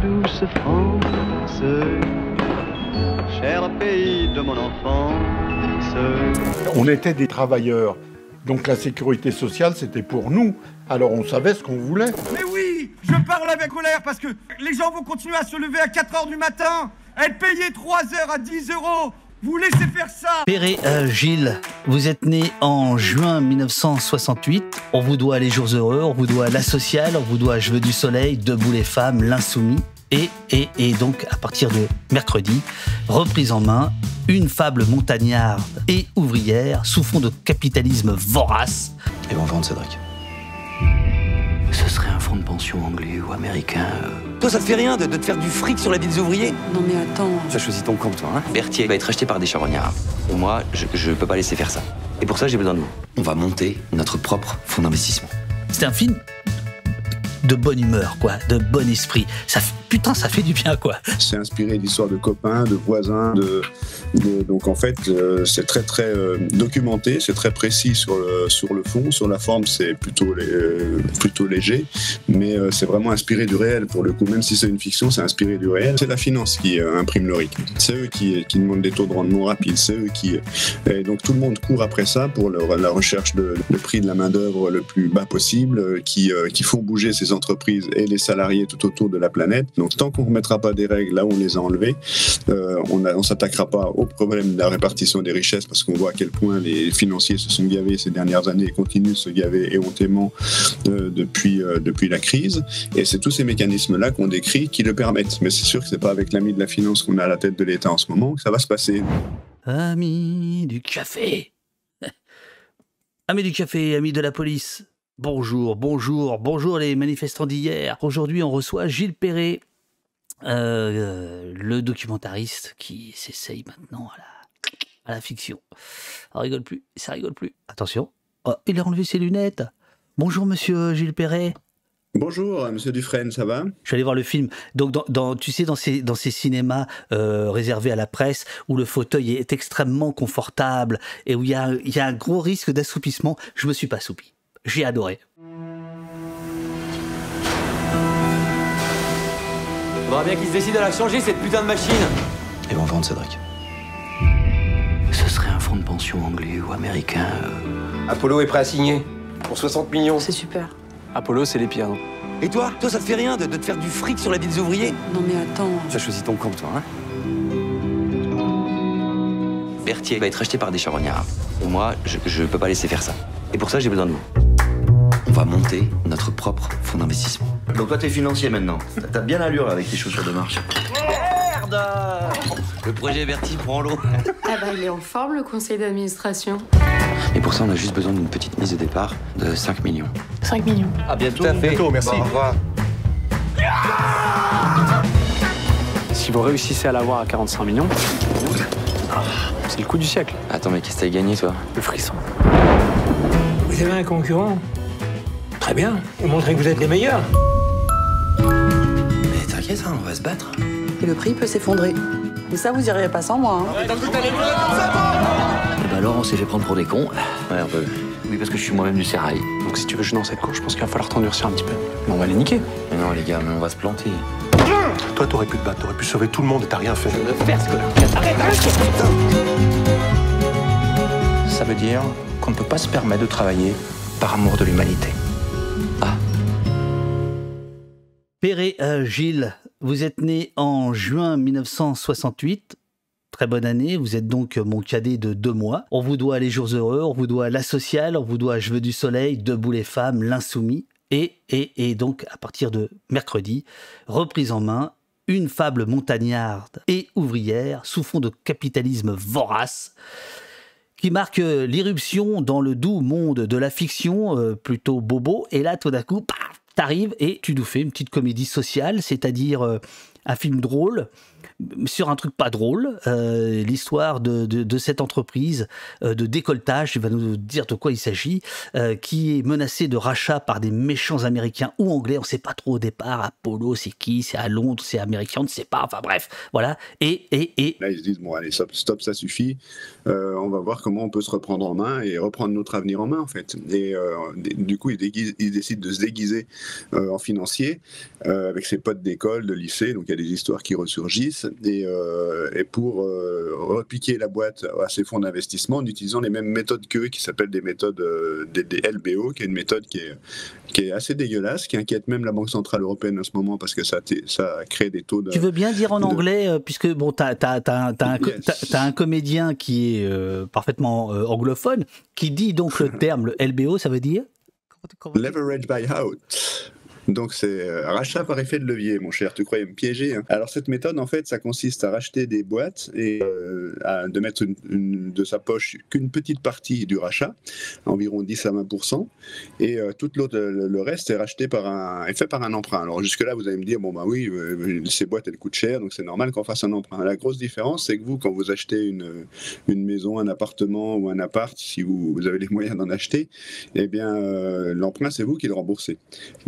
douce France, cher pays de mon enfance. On était des travailleurs, donc la sécurité sociale c'était pour nous. Alors on savait ce qu'on voulait. Mais oui, je parle avec colère parce que les gens vont continuer à se lever à 4h du matin, être payés 3 heures à 10 euros. Vous laissez faire ça Perret euh, Gilles, vous êtes né en juin 1968. On vous doit Les Jours Heureux, on vous doit La Sociale, on vous doit Je veux du soleil, Debout les femmes, L'Insoumis. Et, et, et donc, à partir de mercredi, reprise en main, une fable montagnarde et ouvrière sous fond de capitalisme vorace. Ils vont vendre Cédric. Ce serait pension anglais ou américain. euh. Toi, ça te fait rien de, de te faire du fric sur la vie des ouvriers? Non mais attends. Tu as choisi ton camp, toi, hein Berthier va être acheté par des charognards. Moi, je, je peux pas laisser faire ça. Et pour ça, j'ai besoin de vous. On va monter notre propre fonds d'investissement. C'est un film? De bonne humeur, quoi, de bon esprit. Ça, putain, ça fait du bien, quoi. C'est inspiré d'histoires de copains, de voisins. De, donc en fait, euh, c'est très très euh, documenté, c'est très précis sur le, sur le fond. Sur la forme, c'est plutôt, euh, plutôt léger, mais c'est vraiment inspiré du réel pour le coup. Même si c'est une fiction, c'est inspiré du réel. C'est la finance qui imprime le RIC. C'est eux qui, qui demandent des taux de rendement rapides. C'est eux qui. Et donc tout le monde court après ça pour la recherche de le prix de la main d'œuvre le plus bas possible, qui, qui font bouger ces entreprises et les salariés tout autour de la planète. Donc tant qu'on ne remettra pas des règles là où on les a enlevées, euh, on ne s'attaquera pas au problème de la répartition des richesses parce qu'on voit à quel point les financiers se sont gavés ces dernières années et continuent de se gaver éhontément euh, depuis, euh, depuis la crise. Et c'est tous ces mécanismes-là qu'on décrit qui le permettent. Mais c'est sûr que c'est pas avec l'ami de la finance qu'on a à la tête de l'État en ce moment que ça va se passer. Amis du café. Amis du café, amis de la police. Bonjour, bonjour, bonjour les manifestants d'hier. Aujourd'hui, on reçoit Gilles Perret, euh, euh, le documentariste qui s'essaye maintenant à la, à la fiction. Ça rigole plus, ça rigole plus. Attention, Oh, il a enlevé ses lunettes. Bonjour monsieur Gilles Perret. Bonjour, euh, monsieur Dufresne, ça va? Je suis allé voir le film. Donc, dans, dans- tu sais, dans ces, dans ces cinémas euh, réservés à la presse, où le fauteuil est extrêmement confortable et où il y a, y a un gros risque d'assoupissement, je me suis pas assoupi. J'ai adoré. Faudra bien qu'ils se décident à la changer, cette putain de machine Ils vont vendre Cédric. Ce serait un fonds de pension anglais ou américain. euh. Apollo est prêt à signer. Pour 60 millions. C'est super. Apollo, c'est les pires. non? Et toi? Toi, ça te fait rien de, de te faire du fric sur la vie des ouvriers? Non mais attends. Tu as choisi ton camp, toi, hein Berthier va être acheté par des charognards. Moi, je, je peux pas laisser faire ça. Et pour ça, j'ai besoin de vous. On va monter notre propre fonds d'investissement. Donc toi t'es financier maintenant. T'as bien l'allure avec tes chaussures de marche. Merde Le projet Berthier prend l'eau. Ah bah il est en forme le conseil d'administration. Et pour ça, on a juste besoin d'une petite mise de départ de 5 millions. 5 millions. À bientôt. Tout à fait. merci. au revoir. Si vous réussissez à l'avoir à 45 millions, c'est le coup du siècle. Attends, mais qu'est-ce que t'as gagné, toi? Le frisson. Vous avez un concurrent? Très bien. Vous montrez que vous êtes les meilleurs. Mais t'inquiète, hein, on va se battre. Et le prix peut s'effondrer. Mais ça, vous iriez pas sans moi. Hein. Eh ben alors, on s'est fait prendre pour des cons. Ouais, un peu. Oui, parce que je suis moi-même du sérail. Donc si tu veux jouer dans cette cour, je pense qu'il va falloir t'endurcir un petit peu. Mais on va les niquer. Mais non, les gars, mais on va se planter. Toi, t'aurais pu te battre, t'aurais pu sauver tout le monde et t'as rien fait. Ça veut dire qu'on ne peut pas se permettre de travailler par amour de l'humanité. Perret euh, Gilles, vous êtes né en juin 1968. Très bonne année, vous êtes donc mon cadet de deux mois. On vous doit les jours heureux, on vous doit la sociale, on vous doit Je veux du soleil, Debout les femmes, l'insoumis. Et, et, et donc, à partir de mercredi, reprise en main, une fable montagnarde et ouvrière sous fond de capitalisme vorace qui marque euh, l'irruption dans le doux monde de la fiction, euh, plutôt bobo. Et là, tout d'un coup, paf, t'arrives et tu nous fais une petite comédie sociale, c'est-à-dire euh, un film drôle sur un truc pas drôle, euh, l'histoire de, cette entreprise euh, de décolletage, il va nous dire de quoi il s'agit, euh, qui est menacée de rachat par des méchants américains ou anglais, on ne sait pas trop au départ, Apollo c'est qui, c'est à Londres, c'est américain, on ne sait pas, enfin bref, voilà. Et, et, et... Là ils se disent, bon allez, stop, stop ça suffit, on va voir comment on peut se reprendre en main et reprendre notre avenir en main en fait. Et du coup ils, déguisent, décident de se déguiser en financier avec ses potes d'école, de lycée, donc y a des histoires qui ressurgissent et, euh, et pour euh, repiquer la boîte à ces fonds d'investissement en utilisant les mêmes méthodes qu'eux, qui s'appellent des méthodes euh, des, des, LBO, qui est une méthode qui est, qui est assez dégueulasse, qui inquiète même la Banque Centrale Européenne en ce moment parce que ça, ça crée des taux de... Tu veux bien dire en anglais, euh, puisque bon, tu as, as, as, un comédien qui est euh, parfaitement euh, anglophone, qui dit donc le terme, le LBO, ça veut dire? Leverage buyout. Donc c'est euh, rachat par effet de levier, mon cher. Tu croyais me piéger hein. Alors cette méthode, en fait, ça consiste à racheter des boîtes et euh, de mettre de sa poche qu'une petite partie du rachat, environ 10 à 20% et euh, tout l'autre, le, reste est racheté par un, est fait par un emprunt. Alors jusque là, vous allez me dire bon bah oui, euh, ces boîtes elles coûtent cher, donc c'est normal qu'on fasse un emprunt. La grosse différence, c'est que vous, quand vous achetez une, une maison, un appartement ou un appart, si vous, vous avez les moyens d'en acheter, eh bien l'emprunt c'est vous qui le remboursez.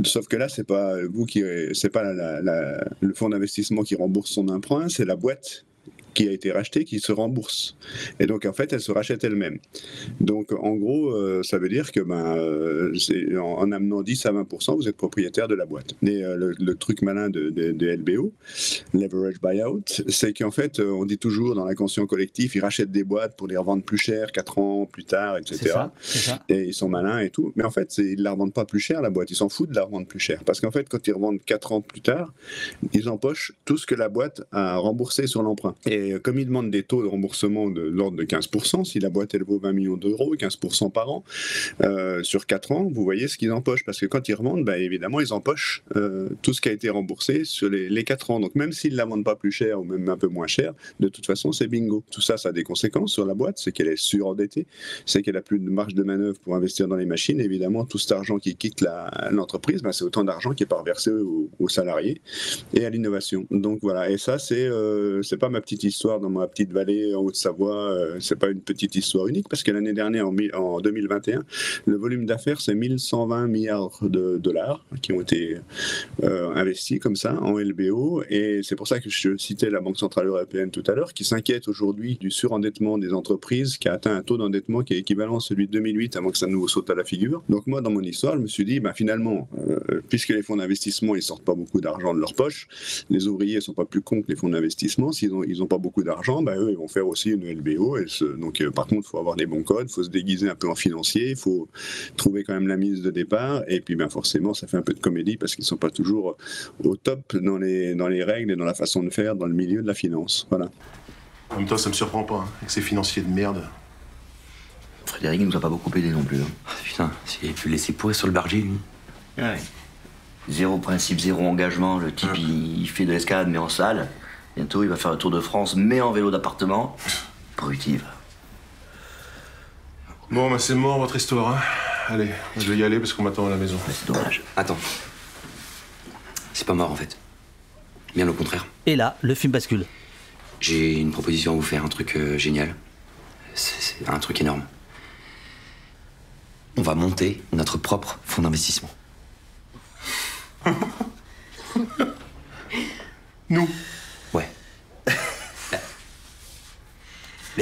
Sauf que là c'est pas vous qui, c'est pas le fonds d'investissement qui rembourse son emprunt, c'est la boîte qui a été rachetée qui se rembourse. Et donc, en fait, elle se rachète elle-même. Donc, en gros, euh, ça veut dire que ben, euh, en, en, amenant 10 à 20% vous êtes propriétaire de la boîte. Et euh, le, le, truc malin de, de, de, LBO, Leverage Buyout, c'est qu'en fait, on dit toujours dans l'inconscient collectif, ils rachètent des boîtes pour les revendre plus cher, 4 ans plus tard, etc. Ça, ça. Et ils sont malins et tout. Mais en fait, ils ne la revendent pas plus cher, la boîte. Ils s'en foutent de la revendre plus cher. Parce qu'en fait, quand ils revendent 4 ans plus tard, ils empochent tout ce que la boîte a remboursé sur l'emprunt. Et comme ils demandent des taux de remboursement de l'ordre de 15%, si la boîte elle vaut 20 millions d'euros, 15% par an, euh, sur 4 ans, vous voyez ce qu'ils empochent. Parce que quand ils revendent, bah, évidemment, ils empochent euh, tout ce qui a été remboursé sur les, les 4 ans. Donc même s'ils ne la vendent pas plus cher ou même un peu moins cher, de toute façon, c'est bingo. Tout ça, ça a des conséquences sur la boîte, c'est qu'elle est surendettée, c'est qu'elle a plus de marge de manœuvre pour investir dans les machines. Évidemment, tout cet argent qui quitte l'entreprise, bah, c'est autant d'argent qui est pas reversé aux, salariés et à l'innovation. Donc voilà, et ça, c'est euh, pas ma petite histoire dans ma petite vallée en Haute-Savoie. Euh, c'est pas une petite histoire unique parce que l'année dernière, en, en, 2021, le volume d'affaires, c'est 1120 milliards de dollars qui ont été euh, investis comme ça en LBO. Et c'est pour ça que je citais la Banque Centrale Européenne tout à l'heure, qui s'inquiète aujourd'hui du surendettement des entreprises, qui a atteint un taux d'endettement qui est équivalent à celui de 2008 avant que ça nous saute à la figure. Donc moi, dans mon histoire, je me suis dit, bah, finalement, euh, puisque les fonds d'investissement, ils sortent pas beaucoup d'argent de leur poche, les ouvriers sont pas plus cons que les fonds d'investissement, s'ils ont, ils ont pas beaucoup d'argent, bah, eux, ils vont faire aussi une LBO. Et ce, donc, euh, par contre, il faut avoir des bons codes, il faut se déguiser un peu en financier, il faut trouver quand même la mise de départ. Et puis, ben, forcément, ça fait un peu de comédie parce qu'ils ne sont pas toujours au top dans les, dans les règles et dans la façon de faire dans le milieu de la finance. Voilà. En même temps, ça me surprend pas, hein, avec ces financiers de merde. Frédéric, il nous a pas beaucoup aidé non plus. Hein. Ah, putain, s'il avait pu le laisser pourrir sur le bargier, lui. Ouais. Zéro principe, zéro engagement. Le type, il, il fait de l'escalade, mais en salle. Bientôt, il va faire le tour de France, mais en vélo d'appartement. Brutive. Bon, bah c'est mort votre histoire. Hein. Allez, je vais y aller parce qu'on m'attend à la maison. C'est dommage. Attends. C'est pas mort en fait. Bien au contraire. Et là, le film bascule. J'ai une proposition à vous faire, un truc euh, génial. C'est un truc énorme. On va monter notre propre fonds d'investissement. Nous Ouais.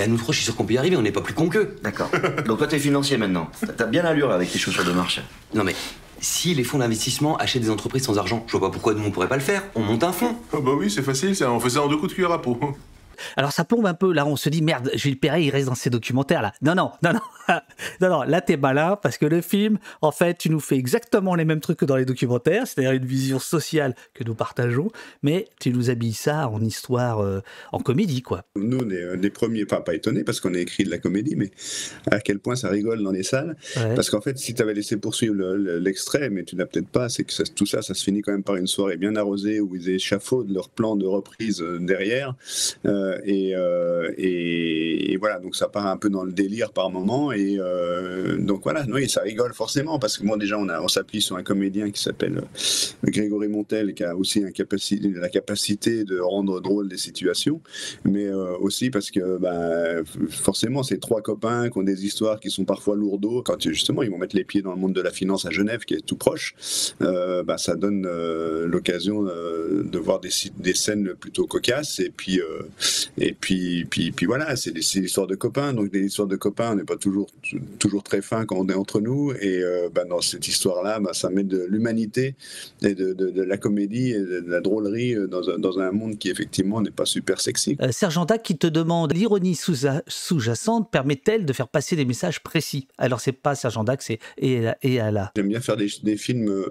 Mais à nous trois, je suis sûr qu'on peut y arriver, on n'est pas plus con qu'eux. D'accord. Donc toi, t'es financier maintenant. T'as bien l'allure là, avec tes chaussures de marche. Non mais, si les fonds d'investissement achètent des entreprises sans argent, je vois pas pourquoi nous on pourrait pas le faire. On monte un fonds. Oh bah oui, c'est facile, ça. on fait ça en deux coups de cuillère à peau. Alors ça plombe un peu, là on se dit merde, Gilles Perret il reste dans ses documentaires là. Non, non, non, non, non, non, là t'es malin parce que le film, en fait, tu nous fais exactement les mêmes trucs que dans les documentaires, c'est-à-dire une vision sociale que nous partageons, mais tu nous habilles ça en histoire, euh, en comédie quoi. Nous on est des premiers, enfin pas étonnés parce qu'on a écrit de la comédie, mais à quel point ça rigole dans les salles. Ouais. Parce qu'en fait, si tu avais laissé poursuivre l'extrait, le, mais tu n'as peut-être pas, c'est que ça, tout ça, ça se finit quand même par une soirée bien arrosée où ils échafaudent leur plan de reprise derrière. Euh, Euh, et, euh, et, et, voilà, donc ça part un peu dans le délire par moment. Et euh, donc voilà, oui, ça rigole forcément parce que moi déjà on, on s'appuie sur un comédien qui s'appelle euh, Grégory Montel qui a aussi un capaci la capacité de rendre drôle des situations, mais euh, aussi parce que bah, forcément c'est trois copains qui ont des histoires qui sont parfois lourdeaux. Quand justement ils vont mettre les pieds dans le monde de la finance à Genève, qui est tout proche, euh, bah, ça donne l'occasion de voir des, des, scènes plutôt cocasses. Et puis, et puis, puis, puis voilà, c'est histoires de copains. Donc des histoires de copains, on n'est pas toujours, toujours très fin quand on est entre nous. Et bah, dans cette histoire-là, bah, ça met de l'humanité et de, de, de, la comédie et de, la drôlerie dans un, dans un monde qui effectivement n'est pas super sexy. Euh, Sergent Dac qui te demande l'ironie sous-jacente permet-elle de faire passer des messages précis? Alors c'est pas Sergent Dac, c'est et, et. J'aime bien faire des, des films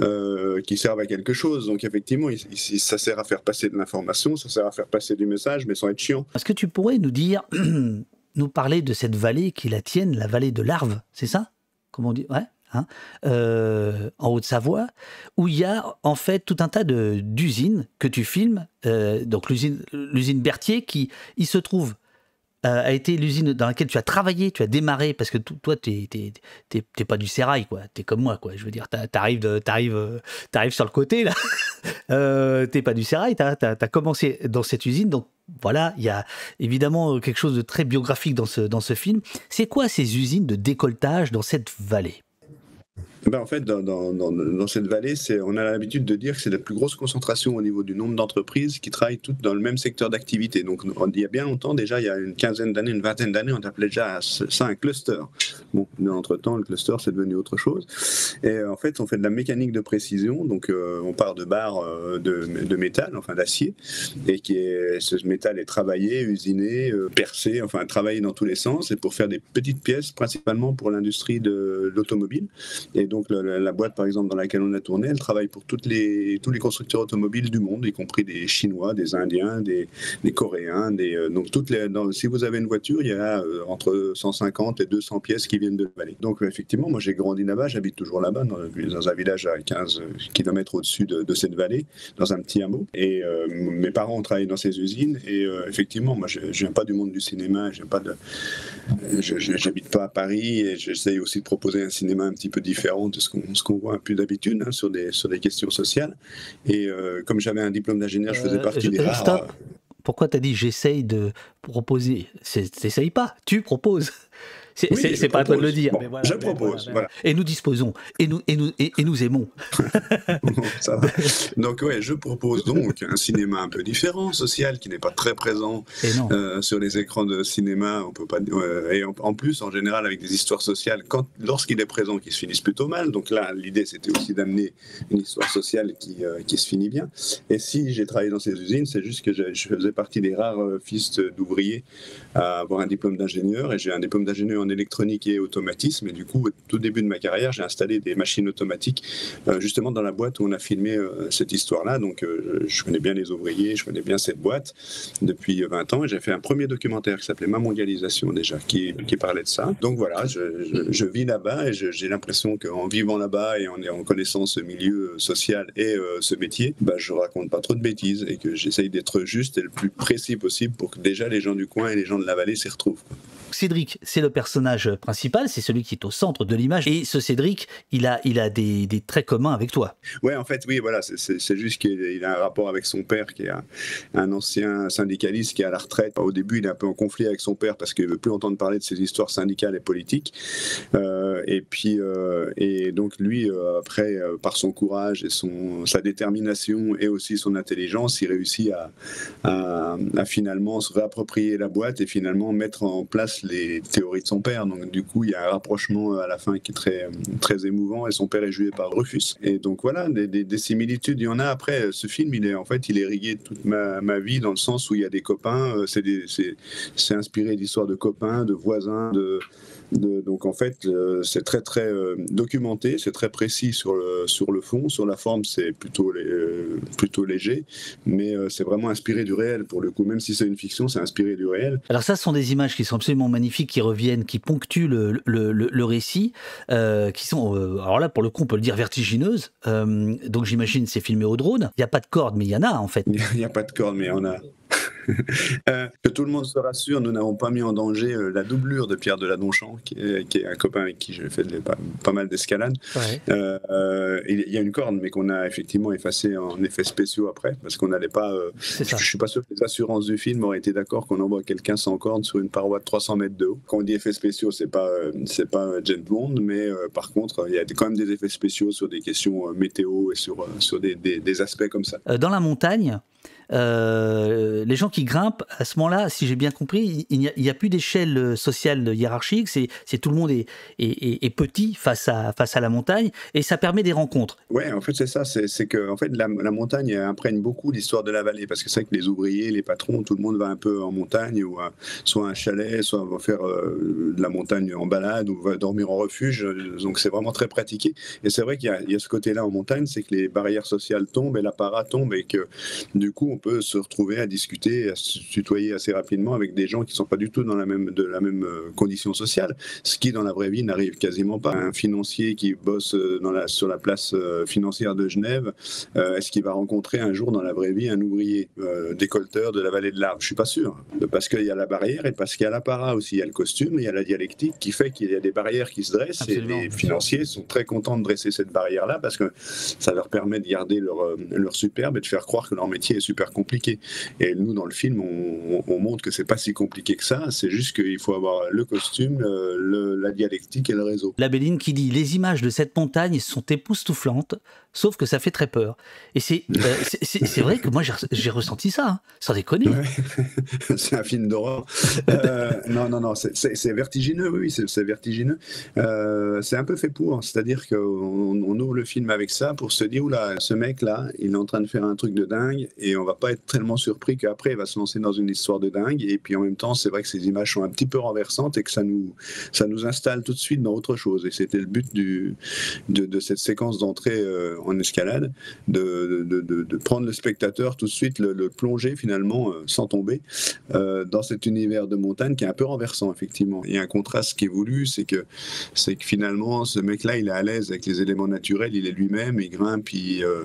euh, qui servent à quelque chose. Donc effectivement, ça sert à faire passer de l'information, ça sert à faire passer du message, mais sans être chiant. Est-ce que tu pourrais nous dire, nous parler de cette vallée qui la tienne, la vallée de l'Arve, c'est ça? Comment on dit Ouais Hein, euh, en Haute-Savoie, où il y a en fait tout un tas d'usines que tu filmes. Euh, donc l'usine Berthier, qui il se trouve euh, a été l'usine dans laquelle tu as travaillé, tu as démarré, parce que toi, tu n'es pas du sérail, quoi. Tu es comme moi, quoi. Je veux dire, tu arrives, arrives, sur le côté, là. euh, tu pas du sérail, tu as, as, commencé dans cette usine, donc voilà, il y a évidemment quelque chose de très biographique dans ce, dans ce film. C'est quoi ces usines de décolletage dans cette vallée? Ben en fait, dans, dans, cette vallée, on a l'habitude de dire que c'est la plus grosse concentration au niveau du nombre d'entreprises qui travaillent toutes dans le même secteur d'activité. Donc, on, il y a bien longtemps, déjà, il y a une quinzaine d'années, une vingtaine d'années, on appelait déjà ça un cluster. Bon, mais entre-temps, le cluster, c'est devenu autre chose. Et en fait, on fait de la mécanique de précision. Donc, euh, on part de barres euh, de, de, métal, enfin d'acier, et qui ce métal est travaillé, usiné, euh, percé, enfin travaillé dans tous les sens, et pour faire des petites pièces, principalement pour l'industrie de l'automobile. Donc la, boîte, par exemple, dans laquelle on a tourné, elle travaille pour les, tous les constructeurs automobiles du monde, y compris des Chinois, des Indiens, des, Coréens. Des, euh, donc, toutes les, si vous avez une voiture, il y a euh, entre 150 et 200 pièces qui viennent de la vallée. Donc, effectivement, moi, j'ai grandi là-bas, j'habite toujours là-bas, dans, un village à 15 km au-dessus de, de, cette vallée, dans un petit hameau. Et euh, mes parents ont travaillé dans ces usines. Et effectivement, moi, je ne viens pas du monde du cinéma, je n'habite pas à Paris et j'essaye aussi de proposer un cinéma un petit peu différent de ce qu'on qu voit un peu d'habitude hein, sur, des, sur des questions sociales. Et euh, comme j'avais un diplôme d'ingénieur, je faisais partie je, des rares. Pourquoi tu as dit j'essaye de proposer? T'essayes pas, tu proposes. C'est oui, pas à toi de le dire. Bon, mais voilà, je mais propose. voilà, Voilà. Et nous disposons. Et nous, et nous, et, et nous aimons. Ça va. Donc, ouais, je propose donc un cinéma un peu différent, social, qui n'est pas très présent euh, sur les écrans de cinéma. On peut pas. Euh, et en, en, plus, en général, avec des histoires sociales, lorsqu'il est présent, qui se finissent plutôt mal. Donc là, l'idée, c'était aussi d'amener une histoire sociale qui, euh, qui se finit bien. Et si j'ai travaillé dans ces usines, c'est juste que je, je, faisais partie des rares euh, fils d'ouvriers à avoir un diplôme d'ingénieur. Et j'ai un diplôme d'ingénieur en électronique et automatisme. Et du coup, au tout début de ma carrière, j'ai installé des machines automatiques euh, justement dans la boîte où on a filmé euh, cette histoire-là. Donc, euh, je connais bien les ouvriers, je connais bien cette boîte depuis 20 ans. Et j'ai fait un premier documentaire qui s'appelait Ma mondialisation déjà, qui, parlait de ça. Donc voilà, je, vis là-bas et j'ai l'impression qu'en vivant là-bas et en, connaissant ce milieu social et ce métier, bah, je raconte pas trop de bêtises et que j'essaye d'être juste et le plus précis possible pour que déjà les gens du coin et les gens de la vallée s'y retrouvent. Cédric, c'est le personnage principal, c'est celui qui est au centre de l'image. Et ce Cédric, il a, il a des, des traits communs avec toi. Ouais, en fait, oui, voilà, c'est juste qu'il a un rapport avec son père, qui est un, ancien syndicaliste qui est à la retraite. Au début, il est un peu en conflit avec son père parce qu'il veut plus entendre parler de ses histoires syndicales et politiques. Euh, et puis, euh, et donc lui, euh, après, par son courage et son, sa détermination et aussi son intelligence, il réussit à, à, à finalement se réapproprier la boîte et finalement mettre en place les théories de son père. Donc du coup, il y a un rapprochement à la fin qui est très, très émouvant et son père est joué par Rufus. Et donc voilà, des, des, des, similitudes, il y en a. Après, ce film, il est en fait, il est rigué toute ma, ma vie dans le sens où il y a des copains. C'est inspiré d'histoires de copains, de voisins, de de, donc en fait, euh, c'est très très euh, documenté, c'est très précis sur le, sur le fond, sur la forme c'est plutôt, euh, plutôt léger, mais c'est vraiment inspiré du réel pour le coup, même si c'est une fiction, c'est inspiré du réel. Alors ça, ce sont des images qui sont absolument magnifiques, qui reviennent, qui ponctuent le, le, le, le récit, qui sont, alors là pour le coup on peut le dire vertigineuses, donc j'imagine c'est filmé au drone, il n'y a pas de corde mais il y en a en fait. Il n'y a pas de corde mais il y en a. Euh, que tout le monde se rassure, nous n'avons pas mis en danger euh, la doublure de Pierre Deladonchamp, qui est, qui est un copain avec qui j'ai fait pas, pas mal d'escalade. Euh, euh, il y a une corde, mais qu'on a effectivement effacée en effets spéciaux après, parce qu'on n'allait pas. je, je suis pas sûr que les assurances du film auraient été d'accord qu'on envoie quelqu'un sans corde sur une paroi de 300 mètres de haut. Quand on dit effets spéciaux, c'est pas c'est pas James Bond, mais par contre, il y a quand même des effets spéciaux sur des questions météo et sur sur des, des- des aspects comme ça. Dans la montagne, euh, les gens qui grimpent, à ce moment-là, si j'ai bien compris, il n'y a, plus d'échelle sociale hiérarchique, c'est tout le monde est, petit face à, la montagne, et ça permet des rencontres. Ouais, en fait, c'est ça. C'est que en fait, la, montagne imprègne beaucoup l'histoire de la vallée. Parce que c'est vrai que les ouvriers, les patrons, tout le monde va un peu en montagne, ou soit un chalet, soit va faire euh, de la montagne en balade, ou va dormir en refuge. Donc, c'est vraiment très pratiqué. Et c'est vrai qu'il y, a- ce côté-là en montagne, c'est que les barrières sociales tombent et l'apparat tombe, et que du coup, peut se retrouver à discuter, à se tutoyer assez rapidement avec des gens qui sont pas du tout dans la même, de la même euh, condition sociale. Ce qui, dans la vraie vie, n'arrive quasiment pas. Un financier qui bosse euh, dans la, sur la place euh, financière de Genève, euh, est-ce qu'il va rencontrer un jour dans la vraie vie un ouvrier euh, décolteur de la vallée de l'Arve? Je suis pas sûr. Parce qu'il y a la barrière et parce qu'il y a l'apparat aussi. Il y a le costume, il y a la dialectique qui fait qu'il y a des barrières qui se dressent Absolument, et les financiers sont très contents de dresser cette barrière-là parce que ça leur permet de garder leur, leur superbe et de faire croire que leur métier est super compliqué. Et nous, dans le film, on, on- on montre que c'est pas si compliqué que ça. C'est juste qu'il faut avoir le costume, euh, le- la dialectique et le réseau. La Béline qui dit Les images de cette montagne sont époustouflantes, sauf que ça fait très peur. Et c'est euh, c'est- vrai que moi j'ai ressenti ça, hein, sans déconner. c'est un film d'horreur. Euh, non, non, non, c'est- vertigineux, oui, c'est vertigineux. Euh, c'est un peu fait pour, c'est-à-dire qu'on on ouvre le film avec ça pour se dire, oula, ce mec-là, il est en train de faire un truc de dingue, et on va pas être tellement surpris qu'après, il va se lancer dans une histoire de dingue, et puis en même temps, c'est vrai que ces images sont un petit peu renversantes et que ça nous, ça nous installe tout de suite dans autre chose. Et c'était le but du, de, de cette séquence d'entrée en escalade, de, de, de- prendre le spectateur tout de suite, le, plonger finalement, euh, sans tomber, euh, dans cet univers de montagne qui est un peu renversant, effectivement. Il y a un contraste qui est voulu, c'est que, c'est que finalement, ce mec-là, il est à l'aise avec les éléments naturels, il est lui-même, il grimpe, il, euh,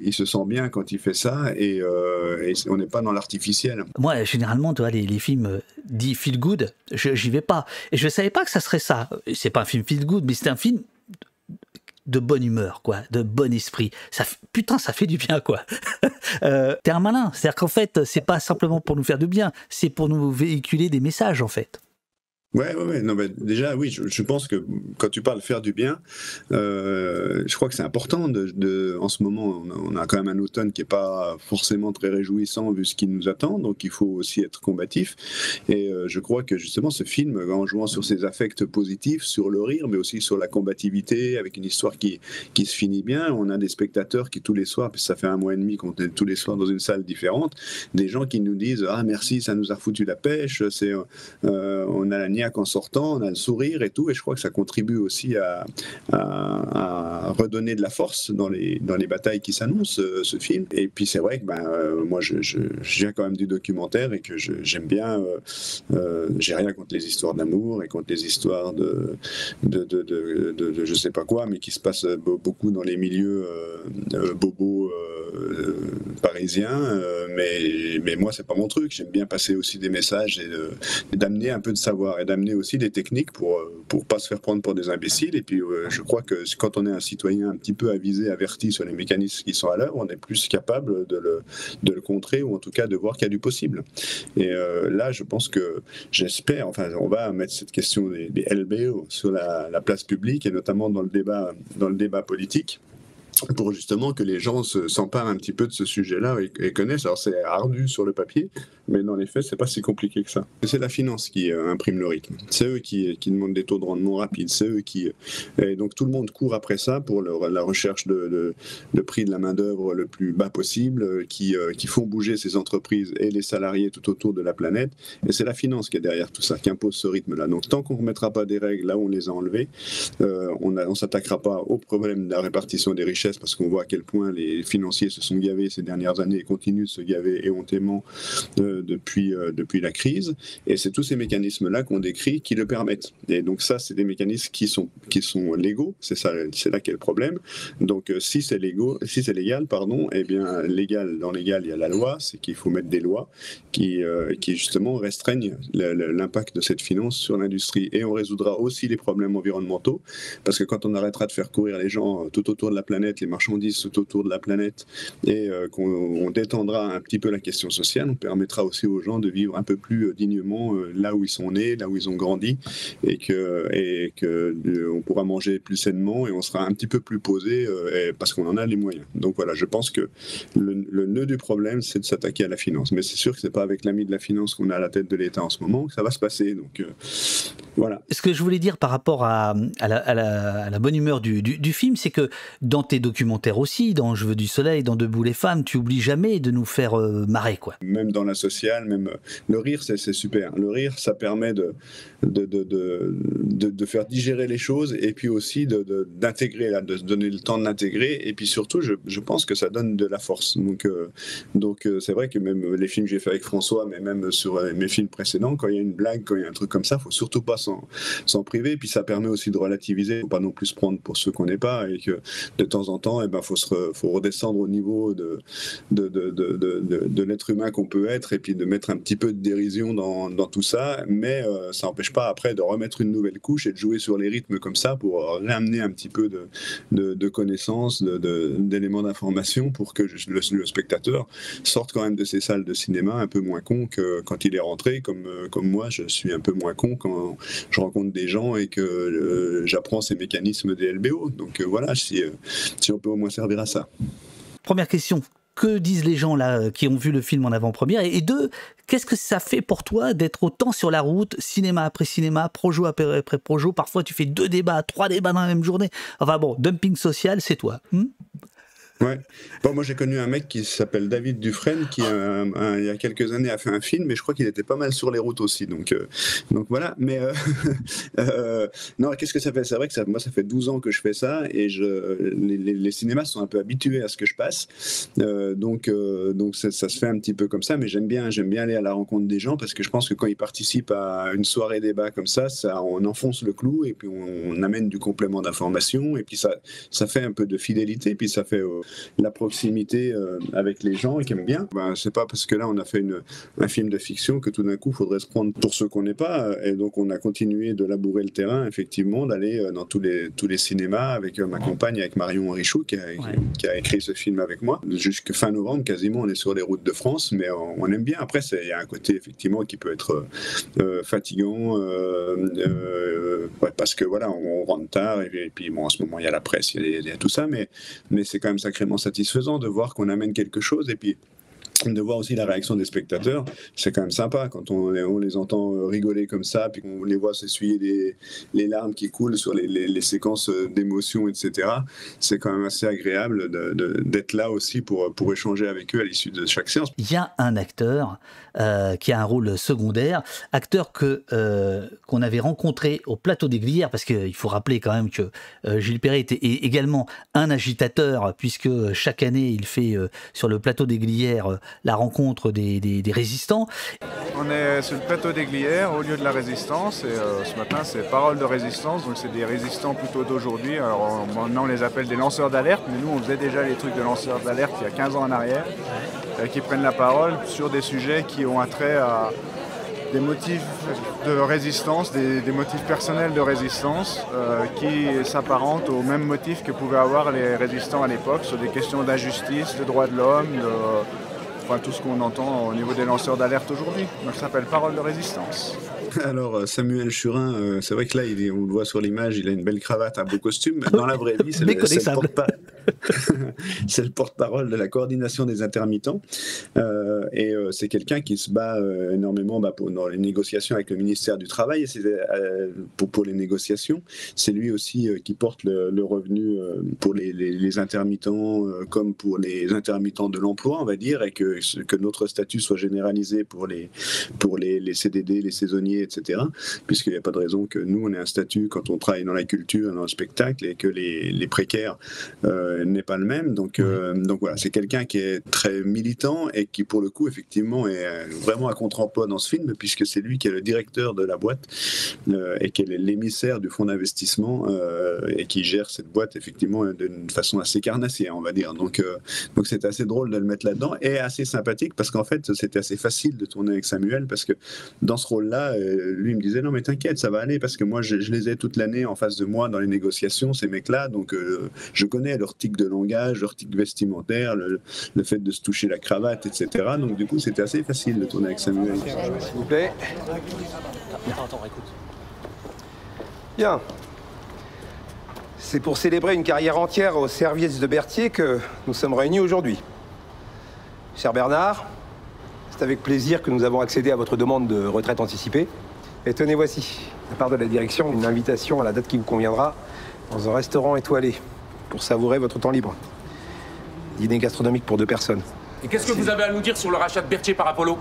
il se sent bien quand il fait ça, et, on n'est pas dans l'artificiel. Moi, généralement, tu vois, les, films dits feel good, j'y vais pas. Et je savais pas que ça serait ça. C'est pas un film feel good, mais c'est un film de bonne humeur, quoi, de bon esprit. Ça, putain, ça fait du bien, quoi. euh, T'es un malin. C'est-à-dire qu'en fait, c'est pas simplement pour nous faire du bien, c'est pour nous véhiculer des messages, en fait. Ouais. Non, déjà, oui, je, pense que quand tu parles faire du bien, euh, je crois que c'est important. En ce moment, on a, quand même un automne qui est pas forcément très réjouissant vu ce qui nous attend, donc il faut aussi être combatif. Et euh, je crois que justement, ce film, en jouant sur ses affects positifs, sur le rire, mais aussi sur la combativité, avec une histoire qui, se finit bien, on a des spectateurs qui tous les soirs, puis ça fait un mois et demi qu'on est tous les soirs dans une salle différente, des gens qui nous disent ah merci, ça nous a foutu la pêche, euh, on a la niaque en sortant, on a le sourire et tout, et je crois que ça contribue aussi à, redonner de la force dans les, dans les batailles qui s'annoncent, euh, ce film. Et puis c'est vrai que ben, euh, moi je, viens quand même du documentaire et que j'aime bien, euh, j'ai rien contre les histoires d'amour et contre les histoires de, de, de, je sais pas quoi, mais qui se passent be- beaucoup dans les milieux bobos parisiens. mais, mais moi c'est pas mon truc, j'aime bien passer aussi des messages et d'amener un peu de savoir et d'amener aussi des techniques pour euh, pour pas se faire prendre pour des imbéciles. Et puis euh, je crois que quand on est un citoyen un petit peu avisé, averti sur les mécanismes qui sont à l'œuvre, on est plus capable de le, de le contrer ou en tout cas de voir qu'il y a du possible. Et euh, là, je pense que j'espère, enfin, on va mettre cette question des, LBO sur la, la place publique et notamment dans le débat, dans le débat politique pour justement que les gens se- s'emparent un petit peu de ce sujet-là et, connaissent. Alors c'est ardu sur le papier, mais dans les faits, c'est pas si compliqué que ça. C'est la finance qui euh, imprime le rythme. C'est eux qui, demandent des taux de rendement rapides. C'est eux qui. Et donc tout le monde court après ça pour la recherche de, de- prix de la main d'œuvre le plus bas possible, euh, qui, euh, qui font bouger ces entreprises et les salariés tout autour de la planète. Et c'est la finance qui est derrière tout ça, qui impose ce rythme-là. Donc tant qu'on ne remettra pas des règles là où on les a enlevées, euh, on ne s'attaquera pas au problème de la répartition des richesses parce qu'on voit à quel point les financiers se sont gavés ces dernières années et continuent de se gaver éhontément depuis, depuis la crise. Et c'est tous ces mécanismes-là qu'on décrit qui le permettent. Et donc ça, c'est des mécanismes qui sont, qui sont légaux. C'est ça, c'est là qu'est le problème. Donc si c'est si c'est légal, pardon, eh bien légal dans légal, il y a la loi, c'est qu'il faut mettre des lois qui, qui justement restreignent l'impact de cette finance sur l'industrie. Et on résoudra aussi les problèmes environnementaux, parce que quand on arrêtera de faire courir les gens tout autour de la planète, les marchandises tout autour de la planète, et euh, qu'on détendra un petit peu la question sociale, on permettra aussi aux gens de vivre un peu plus euh, dignement euh, là où ils sont nés, là où ils ont grandi, et que, et que on pourra manger plus sainement et on sera un petit peu plus posé parce qu'on en a les moyens. Donc voilà, je pense que le, nœud du problème, c'est de s'attaquer à la finance. Mais c'est sûr que c'est pas avec l'ami de la finance qu'on a à la tête de l'État en ce moment que ça va se passer. Donc voilà. Ce que je voulais dire par rapport à, la, bonne humeur du, film, c'est que dans tes documentaires aussi, dans Je veux du soleil, dans Debout les femmes, tu oublies jamais de nous faire euh, marrer. Quoi. Même dans la sociale, même le rire, c'est super. Le rire, ça permet de, de, de, de, de faire digérer les choses et puis aussi d'intégrer, de, se donner le temps de l'intégrer. Et puis surtout, je, je, pense que ça donne de la force. Donc, euh, donc euh, c'est vrai que même les films que j'ai fait avec François, mais même sur mes films précédents, quand il y a une blague, quand il y a un truc comme ça, faut surtout pas s'en priver. Puis ça permet aussi de relativiser, faut pas non plus se prendre pour ceux qu'on n'est pas, et que de temps en il eh ben, faut, faut redescendre au niveau de, de, de, de l'être humain qu'on peut être, et puis de mettre un petit peu de dérision dans, dans tout ça. Mais euh, ça n'empêche pas après de remettre une nouvelle couche et de jouer sur les rythmes comme ça pour réamener un petit peu de, de, connaissances, d'éléments d'information pour que le, le, spectateur sorte quand même de ces salles de cinéma un peu moins con que quand il est rentré, comme, euh, comme moi, je suis un peu moins con quand je rencontre des gens et que euh, j'apprends ces mécanismes des LBO. Donc voilà, si, si on peut au moins servir à ça. Première question, que disent les gens là qui ont vu le film en avant-première? Et deux, qu'est-ce que ça fait pour toi d'être autant sur la route, cinéma après cinéma, projo après, après projo? Parfois tu fais deux débats, trois débats dans la même journée. Enfin bon, dumping social, c'est toi. Hmm? Ouais. Bon, moi j'ai connu un mec qui s'appelle David Dufresne qui euh, il y a quelques années a fait un film, mais je crois qu'il était pas mal sur les routes aussi. Donc, euh, donc voilà. Mais euh, non, qu'est-ce que ça fait? C'est vrai que ça, moi ça fait 12 ans que je fais ça et je, les, cinémas sont un peu habitués à ce que je passe. donc donc ça, se fait un petit peu comme ça, mais j'aime bien j'aime bien aller à la rencontre des gens parce que je pense que quand ils participent à une soirée débat comme ça, ça on enfonce le clou et puis on, amène du complément d'information et puis ça ça fait un peu de fidélité puis ça fait la proximité euh, avec les gens et qui aiment bien. Ben, c'est pas parce que là on a fait une, un film de fiction que tout d'un coup il faudrait se prendre pour ce qu'on n'est pas. Euh, et donc on a continué de labourer le terrain, effectivement, d'aller euh, dans tous les, tous les cinémas avec ma compagne, avec Marion Richoux qui a, qui a écrit ce film avec moi. Jusque fin novembre, quasiment, on est sur les routes de France, mais on, aime bien. Après, il y a un côté effectivement qui peut être fatigant parce que voilà, on, rentre tard et, puis bon, en ce moment il y a la presse, il y y a tout ça, mais, mais c'est quand même sacré satisfaisant de voir qu'on amène quelque chose et puis de voir aussi la réaction des spectateurs, c'est quand même sympa quand on, les entend euh, rigoler comme ça, puis qu'on les voit s'essuyer les, larmes qui coulent sur les, séquences euh, d'émotions, etc. C'est quand même assez agréable d'être là aussi pour, échanger avec eux à l'issue de chaque séance. Il y a un acteur euh, qui a un rôle secondaire, acteur que qu'on avait rencontré au plateau des Glières, parce qu'il faut rappeler quand même que Gilles Perret était également un agitateur, puisque chaque année il fait sur le plateau des Glières la rencontre des, résistants. On est sur le plateau des Glières, au lieu de la résistance, et euh, ce matin c'est Parole de résistance, donc c'est des résistants plutôt d'aujourd'hui. Alors maintenant on les appelle des lanceurs d'alerte, mais nous on faisait déjà les trucs de lanceurs d'alerte il y a 15 ans en arrière, euh, qui prennent la parole sur des sujets qui ont attrait à des motifs de résistance, des, motifs personnels de résistance euh, qui s'apparentent aux mêmes motifs que pouvaient avoir les résistants à l'époque sur des questions d'injustice, de droits de l'homme, tout ce qu'on entend au niveau des lanceurs d'alerte aujourd'hui. Donc ça s'appelle Parole de résistance. Alors euh, Samuel Churin, euh, c'est vrai que là, il est, on le voit sur l'image, il a une belle cravate, un beau costume. Dans la vraie vie, c'est le, c'est le porte-parole de la coordination des intermittents. Euh, et euh, c'est quelqu'un qui se bat euh, énormément bah, pour, dans les négociations avec le ministère du Travail. Pour, les négociations, c'est lui aussi qui porte le, revenu pour les, intermittents comme pour les intermittents de l'emploi, on va dire, et que, notre statut soit généralisé pour les, pour les, CDD, les saisonniers, etc. Puisqu'il n'y a pas de raison que nous, on ait un statut quand on travaille dans la culture, dans le spectacle, et que les, précaires n'est pas le même. Donc, euh, donc voilà, c'est quelqu'un qui est très militant et qui, pour le coup, effectivement, est euh, vraiment à contre-emploi dans ce film, puisque c'est lui qui est le directeur de la boîte euh, et qui est l'émissaire du fonds d'investissement euh, et qui gère cette boîte, effectivement, d'une façon assez carnassière, on va dire. Donc, euh, donc c'est assez drôle de le mettre là-dedans et assez sympathique parce qu'en fait, c'était assez facile de tourner avec Samuel parce que dans ce rôle-là, euh, lui il me disait non mais t'inquiète, ça va aller parce que moi je, je les ai toute l'année en face de moi dans les négociations, ces mecs-là, donc euh, je connais leur tic de langage, leur tic vestimentaire, le, le fait de se toucher la cravate, etc. Donc du coup c'était assez facile de tourner avec Samuel. S'il vous plaît. Attends, attends, écoute. Bien. C'est pour célébrer une carrière entière au service de Berthier que nous sommes réunis aujourd'hui. Cher Bernard, c'est avec plaisir que nous avons accédé à votre demande de retraite anticipée. Et tenez, voici, de la part de la direction, une invitation à la date qui vous conviendra dans un restaurant étoilé pour savourer votre temps libre. Dîner gastronomique pour deux personnes. Et qu'est-ce que vous avez à nous dire sur le rachat de Berthier par Apollo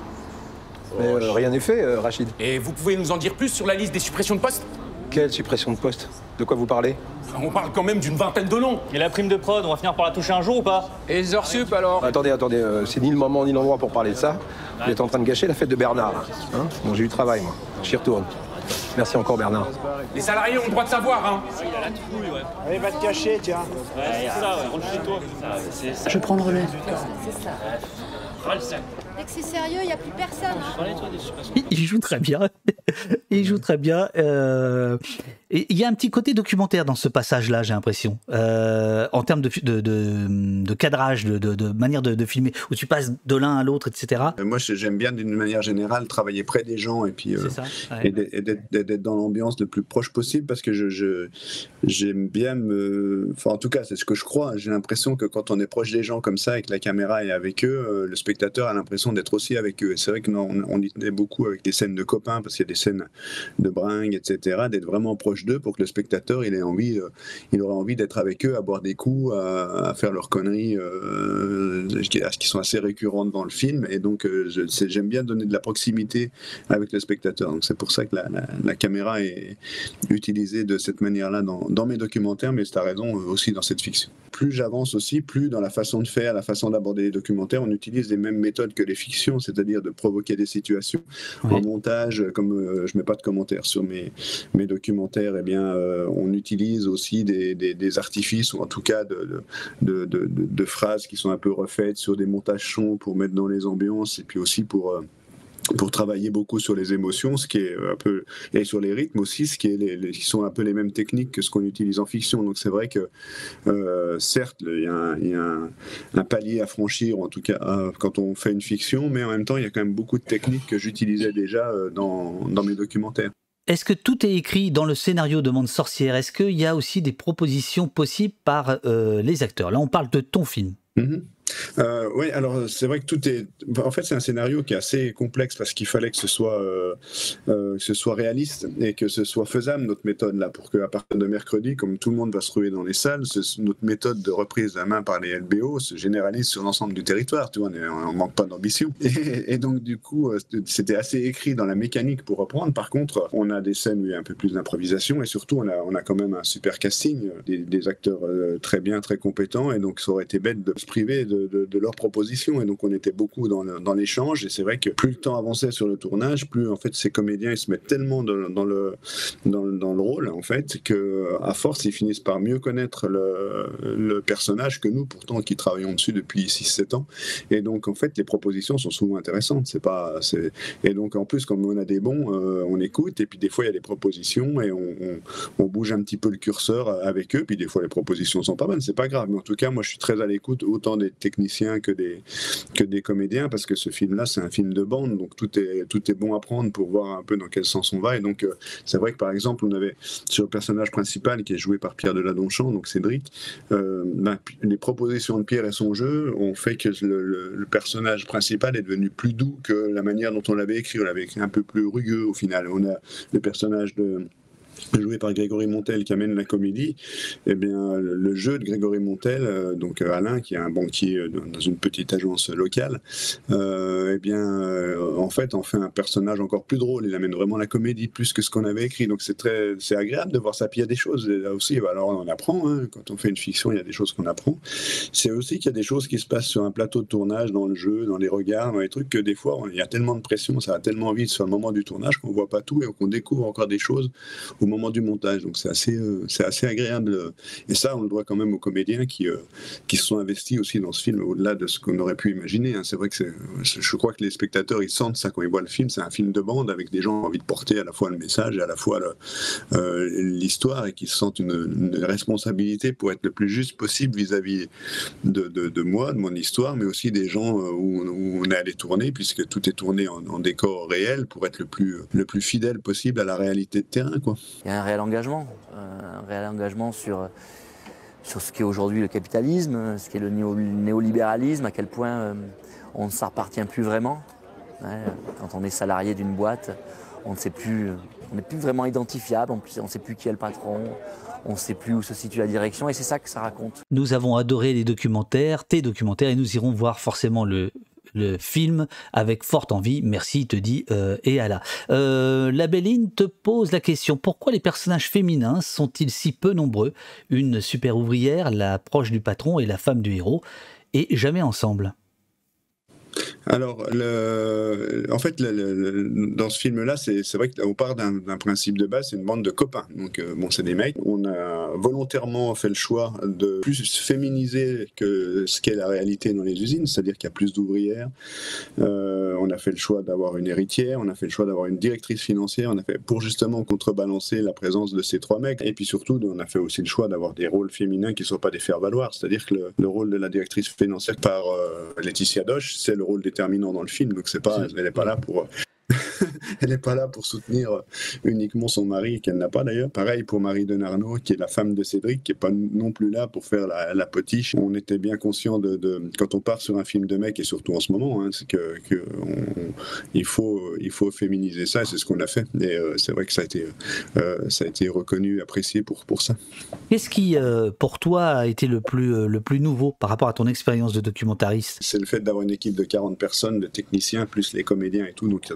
Mais, euh, rien n'est fait, euh, Rachid. Et vous pouvez nous en dire plus sur la liste des suppressions de postes Quelle suppression de poste De quoi vous parlez? On parle quand même d'une vingtaine de noms. Et la prime de prod, on va finir par la toucher un jour ou pas? Et les heures sup alors? Attendez, attendez, euh, c'est ni le moment ni l'endroit pour parler de ça. Vous êtes en train de gâcher la fête de Bernard. là. Hein bon, j'ai eu du travail, moi. J'y retourne. Merci encore, Bernard. Les salariés ont le droit de savoir, hein. Allez, va te cacher, tiens. Ouais, c'est ça, ouais, rentre chez toi. Je prends le relais. Dès que c'est sérieux, il n'y a plus personne. hein. Il joue très bien. Il joue très bien. euh, et il y a un petit côté documentaire dans ce passage-là, j'ai l'impression. Euh, en termes de, de, de- de cadrage, de, manière de, filmer, où tu passes de l'un à l'autre, etc. Euh, Moi, j'ai- j'aime bien d'une manière générale travailler près des gens et puis euh, C'est ça, ouais. et d'être- et dans l'ambiance le plus proche possible parce que je j'aime bien me, enfin en tout cas c'est ce que je crois. J'ai l'impression que quand on est proche des gens comme ça et que la caméra est avec eux, le spectateur a l'impression d'être aussi avec eux. Et c'est vrai que nous, on, on y tenait beaucoup avec des scènes de copains parce qu'il y a des scènes de bringue, etc. D'être vraiment proche d'eux pour que le spectateur il ait envie, euh, il aurait envie d'être avec eux, à boire des coups, à, à faire leurs conneries, euh, qui sont assez récurrentes dans le film. Et donc euh, j'aime bien donner de la proximité avec le spectateur. Donc c'est pour ça que la, la- la caméra est utilisée de cette manière-là dans, dans mes documentaires, mais tu as raison euh, aussi dans cette fiction. Plus j'avance aussi, plus dans la façon de faire, la façon d'aborder les documentaires, on utilise les mêmes méthodes que les fictions, c'est-à-dire de provoquer des situations en montage. Comme euh, je mets pas de commentaires sur mes, mes documentaires, eh bien euh, on utilise aussi des, des- artifices ou en tout cas de- de- de phrases qui sont un peu refaites sur des montages sons pour mettre dans les ambiances et puis aussi pour euh, pour travailler beaucoup sur les émotions, ce qui est un peu et sur les rythmes aussi, ce qui est les, les- qui sont un peu les mêmes techniques que ce qu'on utilise en fiction. Donc c'est vrai que euh, certes il y a, un, il y a un- un palier à franchir, en tout cas euh, quand on fait une fiction, mais en même temps il y a quand même beaucoup de techniques que j'utilisais déjà euh, dans, dans mes documentaires. Est-ce que tout est écrit dans le scénario de Monde Sorcière? Est-ce qu'il y a aussi des propositions possibles par les acteurs? Là, on parle de ton film. Mhm. Euh, oui, alors c'est vrai que tout est. En fait, c'est un scénario qui est assez complexe parce qu'il fallait que ce soit euh, euh, que ce soit réaliste et que ce soit faisable notre méthode là pour qu'à partir de mercredi, comme tout le monde va se ruer dans les salles, notre méthode de reprise à main par les LBO se généralise sur l'ensemble du territoire. Tu on ne manque pas d'ambition. Et, donc du coup, euh, c'était assez écrit dans la mécanique pour reprendre. Par contre, on a des scènes où il y a un peu plus d'improvisation et surtout on a on a quand même un super casting, des, des acteurs très bien, très compétents et donc ça aurait été bête de se priver de, de, leurs propositions. Et donc on était beaucoup dans l'échange. Et c'est vrai que plus le temps avançait sur le tournage, plus en fait ces comédiens ils se mettent tellement dans, dans le dans, le- rôle en fait que force ils finissent par mieux connaître le, personnage que nous pourtant qui travaillons dessus depuis 6-7 ans. Et donc en fait les propositions sont souvent intéressantes. C'est pas et donc en plus comme on a des bons euh, on écoute. Et puis des fois il y a des propositions et on, on, on bouge un petit peu le curseur avec eux. Puis des fois les propositions sont pas bonnes. C'est pas grave. Mais en tout cas moi je suis très à l'écoute autant des techniciens que des que des comédiens parce que ce film là c'est un film de bande donc tout est tout est bon à prendre pour voir un peu dans quel sens on va. Et donc euh, c'est vrai que par exemple on avait sur le personnage principal qui est joué par Pierre Deladonchamp donc Cédric euh, ben, les propositions de Pierre et son jeu ont fait que le- le personnage principal est devenu plus doux que la manière dont on l'avait écrit. On l'avait écrit un peu plus rugueux au final. On a le personnage de joué par Grégory Montel qui amène la comédie, eh bien le jeu de Grégory Montel, euh, donc euh, Alain qui est un banquier euh, dans une petite agence locale, eh bien en fait en fait un personnage encore plus drôle. Il amène vraiment la comédie plus que ce qu'on avait écrit. Donc c'est très c'est agréable de voir ça. Puis il y a des choses là aussi. bah, alors on apprend hein. quand on fait une fiction, il y a des choses qu'on apprend. C'est aussi qu'il y a des choses qui se passent sur un plateau de tournage, dans le jeu, dans les regards, dans les trucs que des fois il y a tellement de pression, ça va tellement vite sur le moment du tournage qu'on voit pas tout et qu'on découvre encore des choses au moment du montage. Donc c'est assez, euh, assez agréable. Et ça, on le doit quand même aux comédiens qui, euh, qui se sont investis aussi dans ce film, au-delà de ce qu'on aurait pu imaginer. hein. C'est vrai que je crois que les spectateurs, ils sentent ça quand ils voient le film. C'est un film de bande avec des gens qui ont envie de porter à la fois le message et à la fois euh, l'histoire et qui se sentent une, responsabilité pour être le plus juste possible vis-à-vis de, moi, de mon histoire, mais aussi des gens où, où on est allé tourner, puisque tout est tourné en, en décor réel pour être le plus, le plus fidèle possible à la réalité de terrain. Quoi. Il y a un réel engagement, euh, un réel engagement sur, sur ce qu'est aujourd'hui le capitalisme, euh, ce qu'est le néo- néolibéralisme, à quel point euh, on ne s'appartient plus vraiment. Quand on est salarié d'une boîte, on ne sait plus, on n'est plus vraiment identifiable, on ne sait plus qui est le patron, on ne sait plus où se situe la direction, et c'est ça que ça raconte. Nous avons adoré les documentaires, tes documentaires, et nous irons voir forcément le, le film avec forte envie. Merci, te dit euh, et Allah. Euh, la Belline te pose la question pourquoi les personnages féminins sont-ils si peu nombreux? Une super ouvrière, la proche du patron et la femme du héros, et jamais ensemble. Alors, en fait, dans ce film-là, c'est vrai qu'on part d'un principe de base, c'est une bande de copains. Donc, euh, bon, c'est des mecs. On a volontairement fait le choix de plus féminiser que ce qu'est la réalité dans les usines, c'est-à-dire qu'il y a plus d'ouvrières. Euh, on a fait le choix d'avoir une héritière, on a fait le choix d'avoir une directrice financière, on a fait pour justement contrebalancer la présence de ces trois mecs. Et puis surtout, on a fait aussi le choix d'avoir des rôles féminins qui ne soient pas des faire-valoir, c'est-à-dire que le, le rôle de la directrice financière par euh, Laetitia Doche, c'est le rôle déterminant dans le film. Donc c'est pas, elle n'est pas là pour. Elle n'est pas là pour soutenir euh, uniquement son mari, qu'elle n'a pas d'ailleurs. Pareil pour Marie Denarnaud, qui est la femme de Cédric, qui n'est pas non plus là pour faire la, la potiche. On était bien conscient de, de- quand on part sur un film de mec, et surtout en ce moment, hein, c'est que, que on- il, faut, il faut féminiser ça, et c'est ce qu'on a fait. Et euh, c'est vrai que ça a été, euh, ça a été reconnu, apprécié pour, pour ça. Qu'est-ce qui, euh, pour toi, a été le plus, le plus nouveau par rapport à ton expérience de documentariste? C'est le fait d'avoir une équipe de 40 personnes, de techniciens, plus les comédiens et tout. Donc,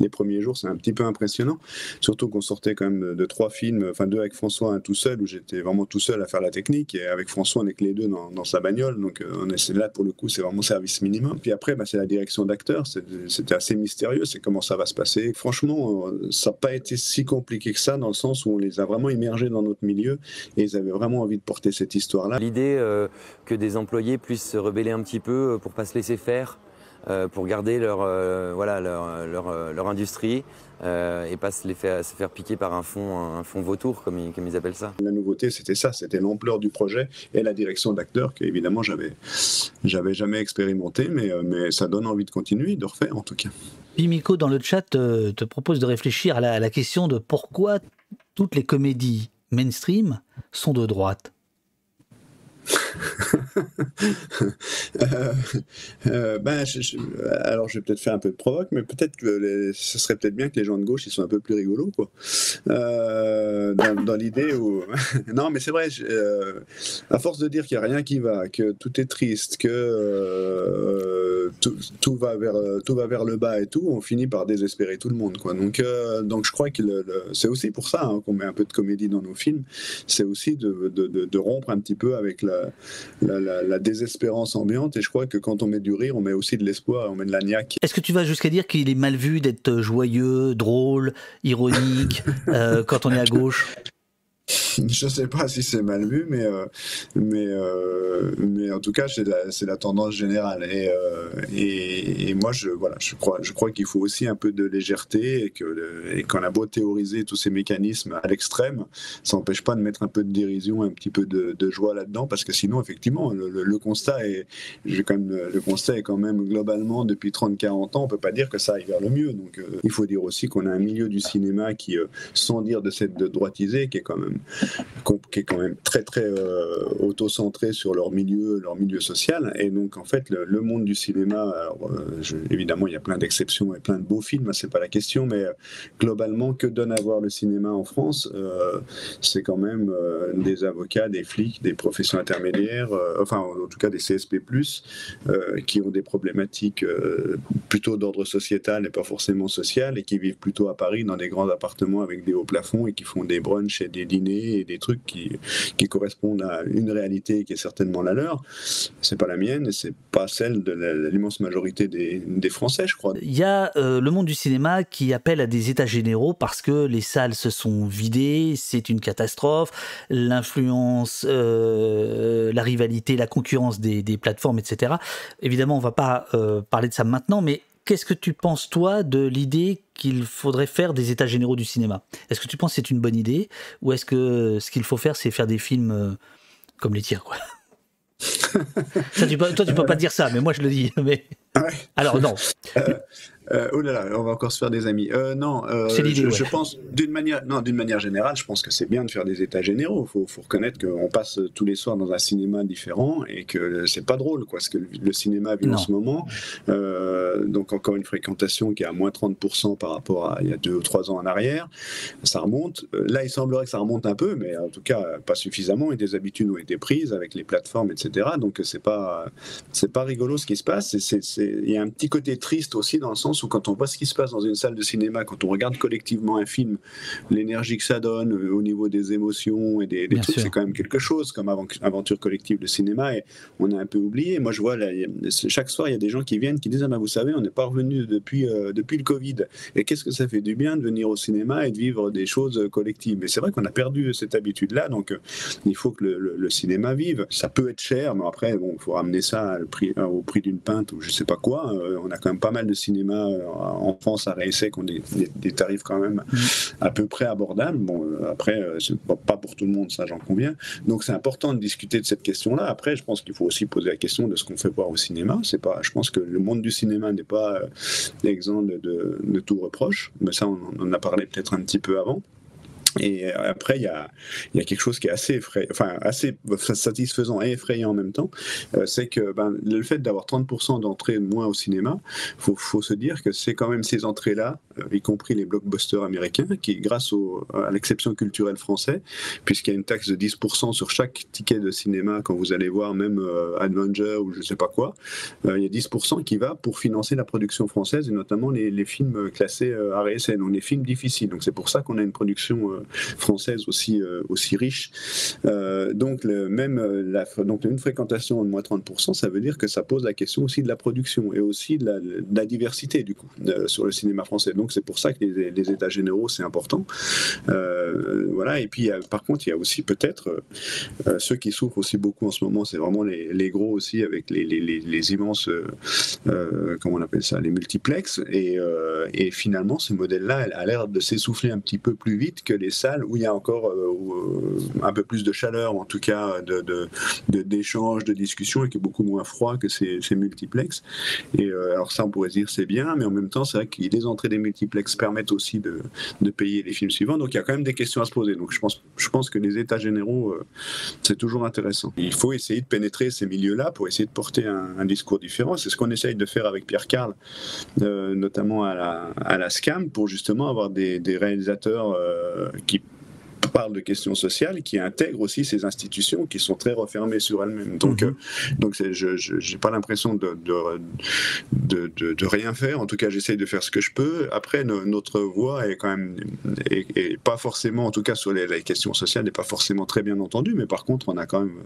les premiers jours, c'est un petit peu impressionnant. Surtout qu'on sortait quand même de trois films, enfin deux avec François, un tout seul, où j'étais vraiment tout seul à faire la technique. Et avec François, on est que les deux dans, sa bagnole. Donc, euh, on est là, pour le coup, c'est vraiment service minimum. Puis après, bah, c'est la direction d'acteurs. C'est- C'était assez mystérieux. C'est comment ça va se passer. Franchement, euh, ça n'a pas été si compliqué que ça, dans le sens où on les a vraiment immergés dans notre milieu. Et ils avaient vraiment envie de porter cette histoire-là. L'idée euh, que des employés puissent se rebeller un petit peu pour pas se laisser faire, pour garder leur, euh, voilà, leur, leur, euh, leur industrie euh, et pas se, les faire, se faire piquer par un fond, un fond vautour, comme ils, comme ils appellent ça. La nouveauté, c'était ça, c'était l'ampleur du projet et la direction d'acteur que évidemment j'avais, j'avais jamais expérimenté, mais, euh, mais ça donne envie de continuer, de refaire en tout cas. Pimico, dans le chat, euh, te propose de réfléchir à la, à la question de pourquoi toutes les comédies mainstream sont de droite. Euh, euh, ben, alors je vais peut-être faire un peu de provoque, mais peut-être que ce serait peut-être bien que les gens de gauche ils soient un peu plus rigolos, quoi. Euh, dans l'idée où non, mais c'est vrai. à force de dire qu'il n'y a rien qui va, que tout est triste, que tout, va vers tout va vers le bas et tout, on finit par désespérer tout le monde, quoi. Donc donc je crois que c'est aussi pour ça hein, qu'on met un peu de comédie dans nos films. C'est aussi de rompre un petit peu avec la, la, la- la désespérance ambiante. Et je crois que quand on met du rire, on met aussi de l'espoir, on met de la niaque. Est-ce que tu vas jusqu'à dire qu'il est mal vu d'être joyeux, drôle, ironique euh, quand on est à gauche? Je sais pas si c'est mal vu, mais, euh, mais, euh, mais en tout cas, c'est la, la tendance générale. Et, euh, et, et moi, je, voilà, je crois, je crois qu'il faut aussi un peu de légèreté et que et qu'on a beau théoriser tous ces mécanismes à l'extrême, ça n'empêche pas de mettre un peu de dérision, un petit peu de, de joie là-dedans, parce que sinon, effectivement, le, le- le constat est, j'ai quand même, le constat est quand même globalement depuis 30-40 ans, on peut pas dire que ça aille vers le mieux. Donc, euh, il faut dire aussi qu'on a un milieu du cinéma qui, euh, sans dire de cette de droitisée, qui est quand même qui est quand même très très euh, auto-centré sur leur milieu, leur milieu social. Et donc en fait, le, monde du cinéma, alors, évidemment, il y a plein d'exceptions et plein de beaux films, hein, c'est pas la question, mais globalement, que donne à voir le cinéma en France C'est quand même des avocats, des flics, des professions intermédiaires, enfin en tout cas des CSP+, qui ont des problématiques plutôt d'ordre sociétal et pas forcément social, et qui vivent plutôt à Paris dans des grands appartements avec des hauts plafonds et qui font des brunchs et des dîners et des trucs qui, qui correspondent à une réalité qui est certainement la leur. C'est pas la mienne et c'est pas celle de l'immense majorité des, Français, je crois. Il y a euh, le monde du cinéma qui appelle à des états généraux parce que les salles se sont vidées, c'est une catastrophe, l'influence, euh, la rivalité, la concurrence des, des, plateformes, etc. Évidemment, on va pas euh, parler de ça maintenant, mais qu'est-ce que tu penses, toi, de l'idée qu'il faudrait faire des états généraux du cinéma? Est-ce que tu penses que c'est une bonne idée? Ou est-ce que ce qu'il faut faire, c'est faire des films euh, comme les tirs, quoi? Toi, tu peux, toi, tu peux pas dire ça, mais moi, je le dis. Mais... Alors, non. Euh, oh là là, on va encore se faire des amis. Euh, non, euh, je, je, pense d'une manière, non, d'une manière générale, je pense que c'est bien de faire des états généraux. Il faut, faut, reconnaître qu'on passe tous les soirs dans un cinéma différent et que c'est pas drôle, quoi, ce que le, cinéma vit en ce moment. Donc encore une fréquentation qui est à moins 30% par rapport à il y a deux ou trois ans en arrière. Ça remonte. Là, il semblerait que ça remonte un peu, mais en tout cas pas suffisamment. Et des habitudes ont été prises avec les plateformes, etc. Donc c'est pas, c'est pas rigolo ce qui se passe. Il y a un petit côté triste aussi dans le sens quand on voit ce qui se passe dans une salle de cinéma, quand on regarde collectivement un film, l'énergie que ça donne euh, au niveau des émotions et des, trucs, c'est quand même quelque chose comme aventure collective de cinéma et on a un peu oublié. Moi, je vois, là, chaque soir, il y a des gens qui viennent qui disent Ah, ben, vous savez, on n'est pas revenu depuis, euh, depuis le Covid. Et qu'est-ce que ça fait du bien de venir au cinéma et de vivre des choses collectives Mais c'est vrai qu'on a perdu cette habitude-là, donc euh, il faut que le, cinéma vive. Ça peut être cher, mais après, bon, il faut ramener ça au prix d'une pinte ou je sais pas quoi. on a quand même pas mal de cinéma en France à réessai qui ont des, tarifs quand même mm. à peu près abordables. Bon, euh, après, euh, c'est pas pour tout le monde, ça j'en conviens. Donc c'est important de discuter de cette question-là. Après, je pense qu'il faut aussi poser la question de ce qu'on fait voir au cinéma. C'est pas, je pense que le monde du cinéma n'est pas euh, exempt de, de, tout reproche, mais ça on en a parlé peut-être un petit peu avant. Et après, il y a, quelque chose qui est assez, effrayant, enfin, assez satisfaisant et effrayant en même temps. Euh, c'est que ben, le fait d'avoir 30% d'entrées moins au cinéma, il faut, se dire que c'est quand même ces entrées-là, euh, y compris les blockbusters américains, qui, grâce à l'exception culturelle française, puisqu'il y a une taxe de 10% sur chaque ticket de cinéma quand vous allez voir même euh, Avenger ou je ne sais pas quoi, il y a 10% qui va pour financer la production française et notamment les, films classés RSN, donc les films difficiles. Donc c'est pour ça qu'on a une production française aussi, euh, aussi riche. Euh, donc, même euh, donc, une fréquentation de moins 30%, ça veut dire que ça pose la question aussi de la production et aussi de la, diversité, du coup, sur le cinéma français. Donc, c'est pour ça que les, États généraux, c'est important. voilà. Et puis, par contre, il y a aussi peut-être ceux qui souffrent aussi beaucoup en ce moment, c'est vraiment les, gros aussi avec les, immenses, comment on appelle ça, les multiplex. Et, et finalement, ce modèle-là a l'air de s'essouffler un petit peu plus vite que les salles où il y a encore euh, euh, un peu plus de chaleur, en tout cas d'échanges, de, de, de discussions, et qui est beaucoup moins froid que ces, ces multiplex. Et euh, alors ça, on pourrait dire c'est bien, mais en même temps, c'est vrai que les entrées des multiplex permettent aussi de, de, payer les films suivants. Donc il y a quand même des questions à se poser. Donc je pense, je pense que les états généraux, c'est toujours intéressant. Il faut essayer de pénétrer ces milieux-là pour essayer de porter un, discours différent. C'est ce qu'on essaye de faire avec Pierre Carl, notamment à la, à la SCAM, pour justement avoir des, des réalisateurs qui parle de questions sociales, qui intègre aussi ces institutions qui sont très refermées sur elles-mêmes. Donc, mhm. euh, donc je n'ai pas l'impression de de, de, de, rien faire. En tout cas, j'essaye de faire ce que je peux. Après, notre voix est quand même est, pas forcément, en tout cas sur les, questions sociales, n'est pas forcément très bien entendue. Mais par contre, on a quand même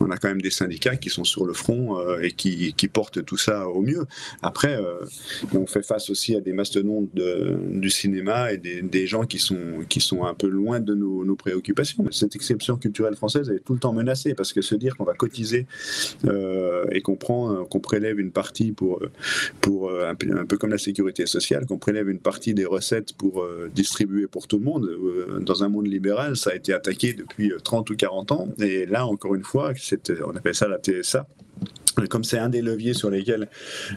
on a quand même des syndicats qui sont sur le front euh, et qui, qui, portent tout ça au mieux. Après, euh, on fait face aussi à des mastodontes du cinéma et des, des gens qui sont qui sont un peu loin de nos nos, préoccupations. Cette exception culturelle française est tout le temps menacée parce que se dire qu'on va cotiser euh, et qu'on prend, euh, qu'on prélève une partie pour, pour euh, un, peu, comme la sécurité sociale, qu'on prélève une partie des recettes pour distribuer pour tout le monde. dans un monde libéral, ça a été attaqué depuis 30 ou 40 ans. Et là, encore une fois, on appelle ça la TSA Comme c'est un des leviers sur lesquels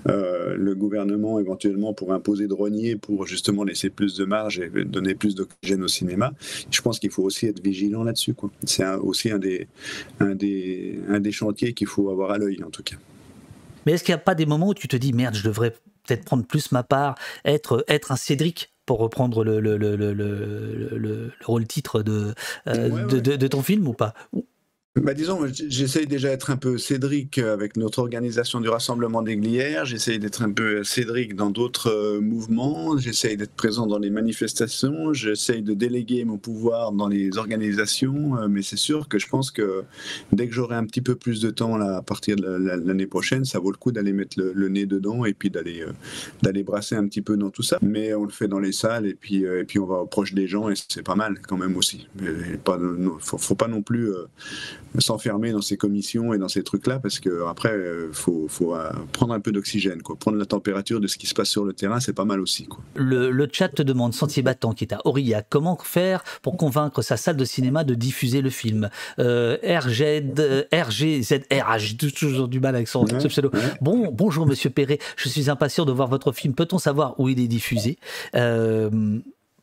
euh, le gouvernement éventuellement pourrait imposer de renier pour justement laisser plus de marge et donner plus d'oxygène au cinéma, je pense qu'il faut aussi être vigilant là-dessus. C'est aussi un des, un, des, un des chantiers qu'il faut avoir à l'œil en tout cas. Mais est-ce qu'il n'y a pas des moments où tu te dis merde, je devrais peut-être prendre plus ma part, être, être un Cédric pour reprendre le, le, le, le, le- le- le rôle titre de, euh, Ouais, de, ouais. de- de ton film ou pas? Bah disons, j'essaye déjà d'être un peu Cédric avec notre organisation du Rassemblement des Glières, j'essaye d'être un peu Cédric dans d'autres euh, mouvements, j'essaye d'être présent dans les manifestations, j'essaye de déléguer mon pouvoir dans les organisations, euh, mais c'est sûr que je pense que dès que j'aurai un petit peu plus de temps là, à partir de la- la- l'année prochaine, ça vaut le coup d'aller mettre le, nez dedans et puis d'aller euh, d'aller brasser un petit peu dans tout ça. Mais on le fait dans les salles et puis, euh, et puis on va proche des gens et c'est pas mal quand même aussi. Non, faut, faut pas non plus... s'enfermer dans ces commissions et dans ces trucs-là parce que après euh, faut, faut euh, prendre un peu d'oxygène quoi. Prendre la température de ce qui se passe sur le terrain c'est pas mal aussi quoi. Le, le chat te demande, Sentier Battant, qui est à Aurillac, comment faire pour convaincre sa salle de cinéma de diffuser le film? Euh, RG, euh, RGZR, ah, j'ai toujours du mal avec son ce pseudo. Bon, bonjour Monsieur Perret, je suis impatient de voir votre film. Peut-on savoir où il est diffusé? Euh,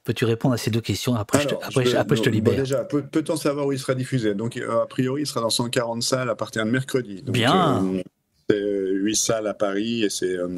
Peux-tu répondre à ces deux questions? Après, je, te, après, je- après, je te libère. déjà peut- peut-on savoir où il sera diffusé donc euh, a priori il sera dans 140 salles à partir de mercredi donc, Bien. euh, c'est 8 salles à Paris et c'est euh,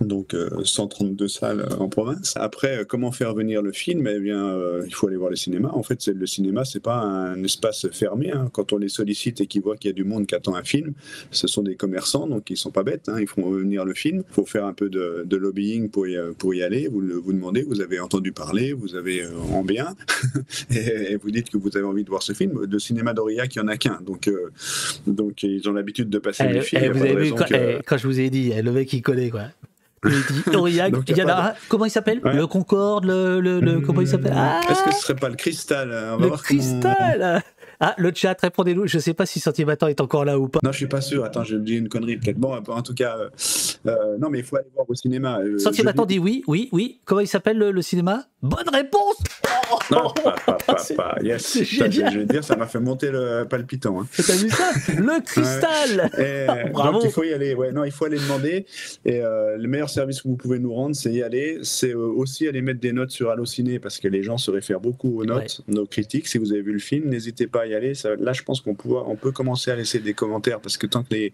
donc euh, 132 salles euh, en province. Après, euh, comment faire venir le film? Eh bien, euh, il faut aller voir le cinéma. En fait, le cinéma, c'est pas un espace fermé. hein. Quand on les sollicite et qu'ils voient qu'il y a du monde qui attend un film, ce sont des commerçants, donc ils sont pas bêtes. hein. Ils font venir le film. Il faut faire un peu de, de lobbying pour y, pour y aller. Vous le- vous demandez, vous avez entendu parler, vous avez euh, en bien, et, et vous dites que vous avez envie de voir ce film. De cinéma d'Aurillac, il y en a qu'un. Donc, euh, donc ils ont l'habitude de passer Eh, les films. eh, vous avez vu quand, eh, quand je vous ai dit, le mec il connaît quoi. Il dit Aurillac, Donc, il y en y a a pas un, comment il s'appelle Ouais. Le Concorde, le, le, le- comment il s'appelle ah, Est-ce que ce serait pas le cristal? On va Le voir cristal Ah, le chat, répondez-nous. Je sais pas si Sentier Battant est encore là ou pas. Non, je suis pas sûr. Attends, je dis une connerie peut-être. Bon, en tout cas, euh, euh, non, mais il faut aller voir au cinéma. Euh, je dis- dit oui, oui, oui. Comment il s'appelle le, le cinéma? Bonne réponse Non, pas, pas, pas, pas. Yes. Ça, je, je vais te dire, ça m'a fait monter le palpitant. Hein. T'as vu ça? Le cristal Et, euh, Bravo. Donc il faut y aller. Ouais, non, il faut aller demander. Et euh, le meilleur service que vous pouvez nous rendre, c'est y aller. C'est euh, aussi aller mettre des notes sur Allociné parce que les gens se réfèrent beaucoup aux notes, nos critiques. Si vous avez vu le film, n'hésitez pas à y aller. Ça- là, je pense qu'on peut, on peut commencer à laisser des commentaires parce que tant que les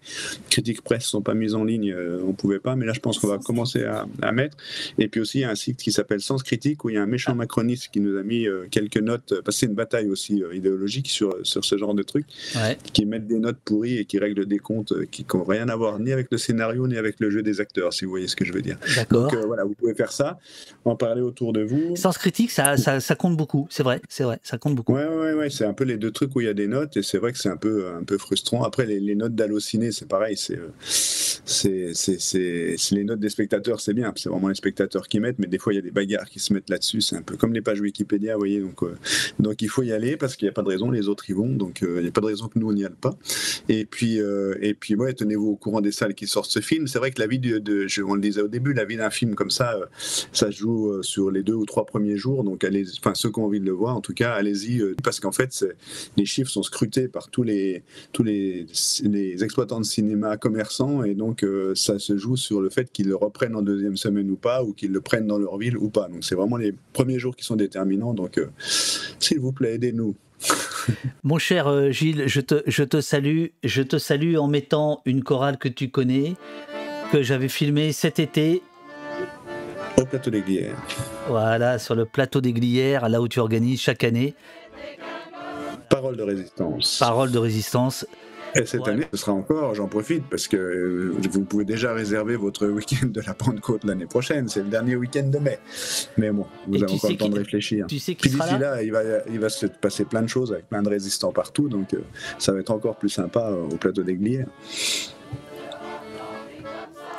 critiques presse sont pas mises en ligne, euh, on pouvait pas. Mais là, je pense qu'on va commencer à, à mettre. Et puis aussi, il y a un site qui s'appelle Sens Critique où il y a un méchant macroniste qui nous a mis euh, quelques notes. Parce que c'est une bataille aussi euh, idéologique sur, sur ce genre de trucs Ouais. qui mettent des notes pourries et qui règlent des comptes euh, qui n'ont rien à voir ni avec le scénario ni avec le jeu des acteurs, si vous voyez ce que je veux dire. D'accord. Donc euh, voilà, vous pouvez faire ça, en parler autour de vous. Sens critique, ça, ça, ça compte beaucoup. C'est vrai, c'est vrai, ça compte beaucoup. Ouais, ouais, ouais, c'est un peu les deux trucs où il y a des notes et c'est vrai que c'est un peu, un peu frustrant. Après, les, les notes d'Allociné, c'est pareil, c'est, euh, c'est les notes des spectateurs, c'est bien, c'est vraiment les spectateurs qui mettent, mais des fois il y a des bagarres qui se mettent là-dessus, c'est un peu comme les pages Wikipédia, vous voyez, donc, euh, donc il faut y aller parce qu'il n'y a pas de raison, les autres y vont, donc euh, il n'y a pas de raison que nous on n'y aille pas. Et puis, euh, et puis ouais, tenez-vous au courant des salles qui sortent ce film. C'est vrai que la vie de, je- on le disait au début, la vie d'un film comme ça, ça joue sur les deux ou trois premiers jours, donc allez, enfin ceux qui ont envie de le voir, en tout cas, allez-y, parce qu'en fait, les chiffres sont scrutés par tous les tous les, les exploitants de cinéma commerçants, et donc ça se joue sur le fait qu'ils le reprennent en deuxième semaine ou pas, ou qu'ils le prennent dans leur ville ou pas. Donc c'est vraiment les premiers jours qui sont déterminants. Donc euh, s'il vous plaît, aidez-nous. Mon cher euh, Gilles, je te, je te salue. Je te salue en mettant une chorale que tu connais, que j'avais filmée cet été. Au plateau des Glières. Voilà, sur le plateau des Glières, là où tu organises chaque année. Parole de résistance. Parole de résistance. Et cette année, ce sera encore, j'en profite, parce que euh, vous pouvez déjà réserver votre week-end de la Pentecôte l'année prochaine. C'est le dernier week-end de mai. Mais bon, vous Et avez encore le temps de réfléchir. tu sais Puis d'ici là là, il va, il va se passer plein de choses avec plein de résistants partout. Donc euh, ça va être encore plus sympa euh, au plateau des Glières.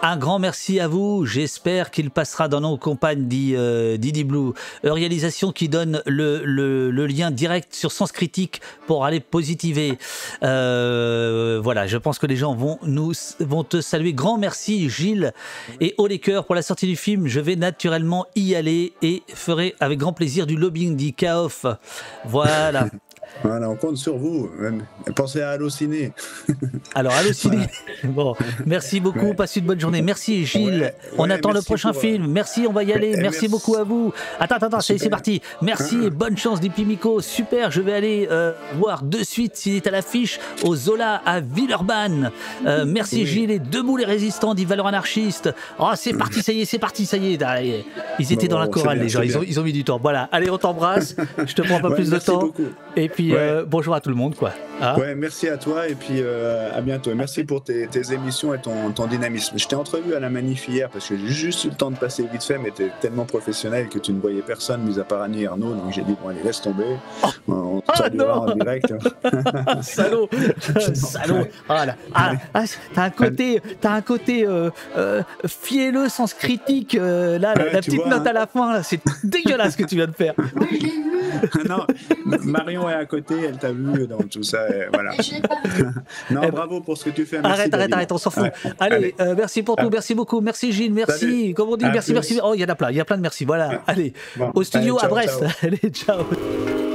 Un grand merci à vous. J'espère qu'il passera dans nos campagnes, dit euh, Didi Blue. Euh, réalisation qui donne le, le- le lien direct sur Sens Critique pour aller positiver. Euh, voilà, je pense que les gens vont, nous, vont te saluer. Grand merci, Gilles. Et haut les cœurs pour la sortie du film. Je vais naturellement y aller et ferai avec grand plaisir du lobbying, dit Kaof. Voilà. Voilà, on compte sur vous. Pensez à Allociné. Alors, halluciné. Bon, merci beaucoup. Passez une bonne journée. Merci, Gilles. on ouais, attend le prochain pour, film. Merci, on va y aller. Merci, merci. beaucoup à vous. Attends, attends, attends, c'est parti. Merci et bonne chance, Dipi Miko. Super, je vais aller euh, voir de suite s'il est à l'affiche au Zola à Villeurbanne. Euh, merci, Oui. Gilles. Et debout les résistants, dit Valeur Anarchiste. Oh, c'est parti, ça y est, c'est parti, ça y est. Ah, Ils étaient Bon, dans la chorale, bien, les gens. Ils ont, bien. ils ont mis du temps. Voilà, allez, on t'embrasse. Je te prends pas Ouais, plus de temps. beaucoup. Et puis, Ouais. euh, bonjour à tout le monde, quoi. Hein Ouais, merci à toi et puis euh, à bientôt. Et Merci pour tes, tes émissions et ton, ton dynamisme. Je t'ai entrevu à la manif hier parce que j'ai juste eu le temps de passer vite fait, mais t'es tellement professionnel que tu ne voyais personne, mis à part Annie et Arnaud. Donc j'ai dit, bon, allez, laisse tomber. On Ah, non en direct. Salaud Salaud Ah là Ah, ah, T'as un côté, t'as un côté euh, euh, fielleux, sens critique. euh, là, la, Ouais, la tu petite vois, note hein. à la fin, c'est dégueulasse ce que tu viens de faire. non, Marion est à côté, elle t'a vu dans tout ça. et voilà. non, bravo pour ce que tu fais. Merci, arrête, arrête, David. arrête, on s'en fout. Ouais, Allez, euh, merci pour tout, Ah. merci beaucoup, merci Gilles, merci. Salut. Comme on dit, À merci, plus. merci. Oh, il y en a plein, il y a plein de merci. Voilà, allez, Bon, au studio allez, ciao, à Brest. ciao. Allez, ciao.